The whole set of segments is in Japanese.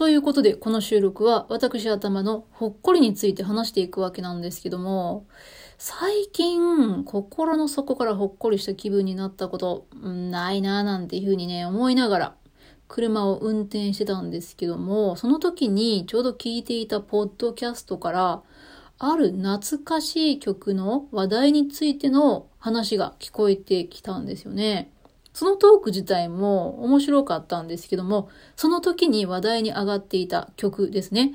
ということで、この収録は私頭のほっこりについて話していくわけなんですけども、最近、心の底からほっこりした気分になったこと、ないなぁなんていうふうにね、思いながら、車を運転してたんですけども、その時にちょうど聞いていたポッドキャストから、ある懐かしい曲の話題についての話が聞こえてきたんですよね。そのトーク自体も面白かったんですけども、その時に話題に上がっていた曲ですね。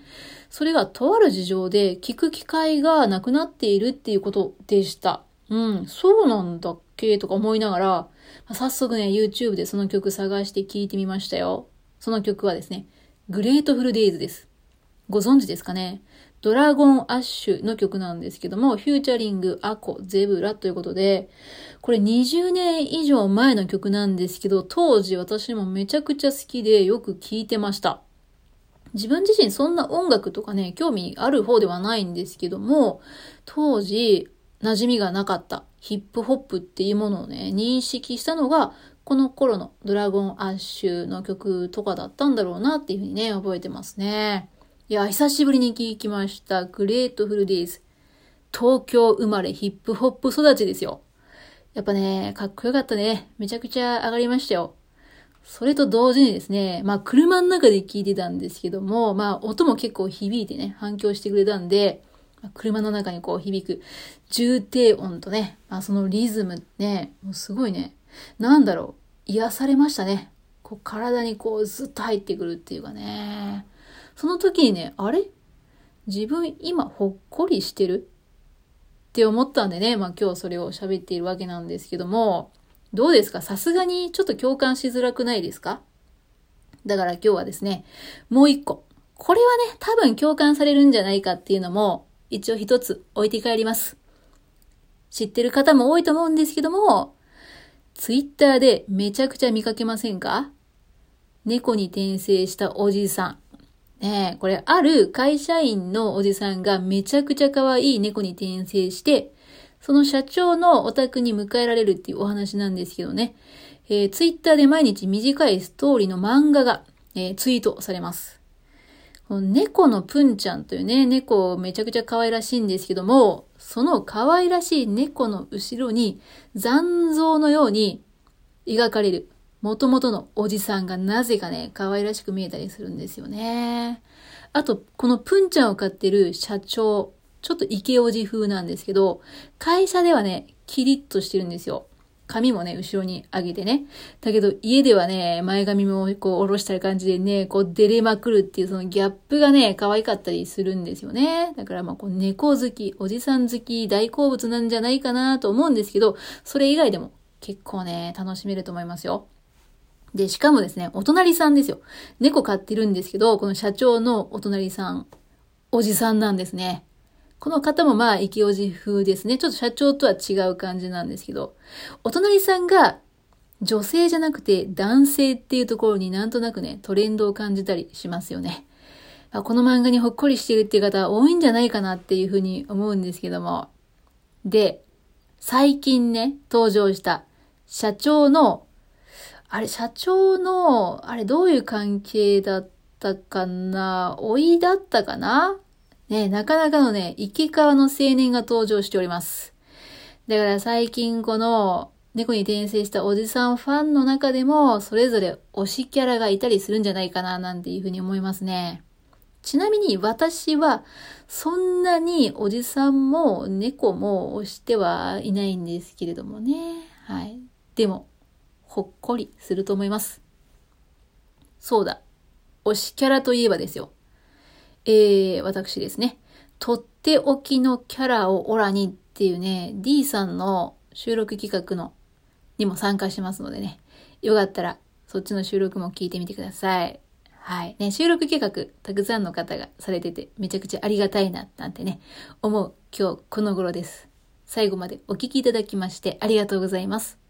それがとある事情で聞く機会がなくなっているっていうことでした。うん、そうなんだっけとか思いながら、早速ね、YouTube でその曲探して聴いてみましたよ。その曲はですね、グレートフルデイズです。ご存知ですかね？ドラゴンアッシュの曲なんですけども、フューチャリングアコゼブラということで、これ20年以上前の曲なんですけど、当時私もめちゃくちゃ好きでよく聴いてました。自分自身そんな音楽とかね、興味ある方ではないんですけども、当時馴染みがなかったヒップホップっていうものをね、認識したのが、この頃のドラゴンアッシュの曲とかだったんだろうなっていうふうにね、覚えてますね。いや、久しぶりに聞きました。グレートフルデイズ。東京生まれヒップホップ育ちですよ。やっぱね、かっこよかったね。めちゃくちゃ上がりましたよ。それと同時にですね、まあ車の中で聞いてたんですけども、まあ音も結構響いてね、反響してくれたんで、車の中にこう響く重低音とね、まあそのリズムね、もうすごいね、なんだろう、癒されましたね。こう体にこうずっと入ってくるっていうかね。その時にね、あれ？自分今ほっこりしてる？って思ったんでね、まあ今日それを喋っているわけなんですけども、どうですか？さすがにちょっと共感しづらくないですか？だから今日はですね、もう一個。これはね、多分共感されるんじゃないかっていうのも、一応一つ置いて帰ります。知ってる方も多いと思うんですけども、ツイッターでめちゃくちゃ見かけませんか？猫に転生したおじさん。ねえ、これある会社員のおじさんがめちゃくちゃ可愛い猫に転生して、その社長のお宅に迎えられるっていうお話なんですけどね。えー、ツイッターで毎日短いストーリーの漫画が、えー、ツイートされます。この猫のプンちゃんというね、猫めちゃくちゃ可愛らしいんですけども、その可愛らしい猫の後ろに残像のように描かれる元々のおじさんがなぜかね、可愛らしく見えたりするんですよね。あと、このプンちゃんを飼ってる社長、ちょっとイケオジ風なんですけど、会社ではね、キリッとしてるんですよ。髪もね、後ろに上げてね。だけど、家ではね、前髪もこう、下ろした感じでね、こう、出れまくるっていうそのギャップがね、可愛かったりするんですよね。だから、まあ、こう、猫好き、おじさん好き、大好物なんじゃないかなと思うんですけど、それ以外でも結構ね、楽しめると思いますよ。で、しかもですね、お隣さんですよ。猫飼ってるんですけど、この社長のお隣さん、おじさんなんですね。この方もまあ、イケオジ風ですね。ちょっと社長とは違う感じなんですけど、お隣さんが女性じゃなくて男性っていうところになんとなくね、トレンドを感じたりしますよね。この漫画にほっこりしてるっていう方多いんじゃないかなっていうふうに思うんですけども。で、最近ね、登場した社長のあれ、社長の、あれ、どういう関係だったかな？老いだったかな？ねなかなかのね、池川の青年が登場しております。だから最近この、猫に転生したおじさんファンの中でも、それぞれ推しキャラがいたりするんじゃないかな、なんていうふうに思いますね。ちなみに私は、そんなにおじさんも猫も推してはいないんですけれどもね。はい。でも、ほっこりすると思います。そうだ。推しキャラといえばですよ。えー、私ですね。とっておきのキャラをオラにっていうね、D さんの収録企画のにも参加しますのでね。よかったら、そっちの収録も聞いてみてください。はい。ね、収録計画、たくさんの方がされてて、めちゃくちゃありがたいな、なんてね、思う今日この頃です。最後までお聴きいただきましてありがとうございます。